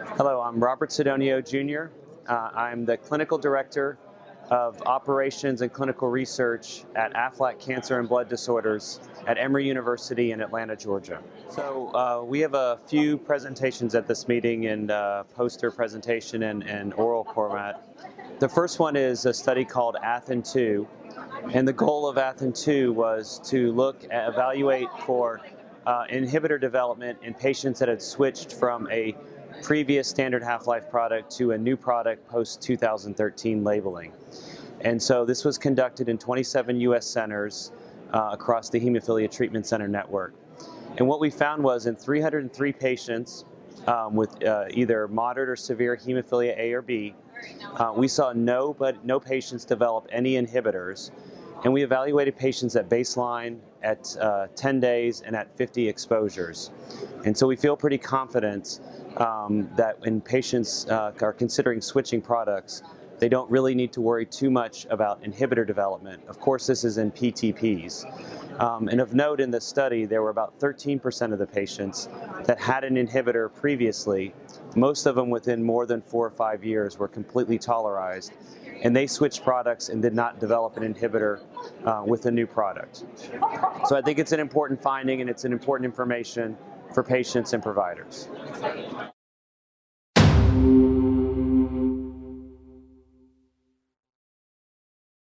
Hello, I'm Robert Sidonio Jr. Uh, I'm the clinical director of operations and clinical research at Aflac Cancer and Blood Disorders at Emory University in Atlanta, Georgia. So uh, we have a few presentations at this meeting in uh, poster presentation and, and oral format. The first one is a study called ATHN 2, and the goal of ATHN 2 was to look at evaluate for uh, inhibitor development in patients that had switched from a previous standard half-life product to a new product post 2013 labeling. And so this was conducted in 27 U.S. centers uh, across the Hemophilia Treatment Center network. And what we found was in 303 patients um, with uh, either moderate or severe hemophilia A or B, uh, we saw no, but no patients develop any inhibitors. And we evaluated patients at baseline, at uh, 10 days, and at 50 exposures. And so we feel pretty confident um, that when patients uh, are considering switching products, they don't really need to worry too much about inhibitor development. Of course, this is in PTPs. Um, and of note in this study, there were about 13% of the patients that had an inhibitor previously. Most of them within more than four or five years were completely tolerized. And they switched products and did not develop an inhibitor uh, with a new product. So I think it's an important finding and it's an important information for patients and providers.